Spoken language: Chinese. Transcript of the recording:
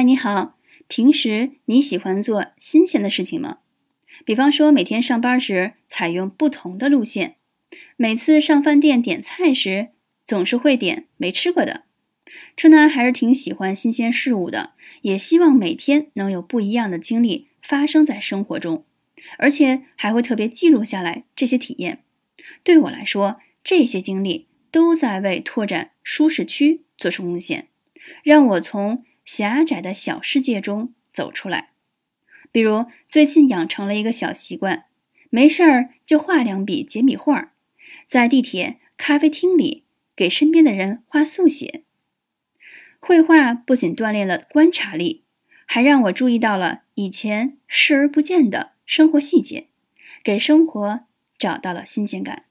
哎，你好，平时你喜欢做新鲜的事情吗？比方说每天上班时采用不同的路线，每次上饭店点菜时总是会点没吃过的。春楠还是挺喜欢新鲜事物的，也希望每天能有不一样的经历发生在生活中，而且还会特别记录下来这些体验。对我来说，这些经历都在为拓展舒适区做出贡献，让我从狭窄的小世界中走出来。比如，最近养成了一个小习惯，没事儿就画两笔简笔画，在地铁、咖啡厅里给身边的人画速写。绘画不仅锻炼了观察力，还让我注意到了以前视而不见的生活细节，给生活找到了新鲜感。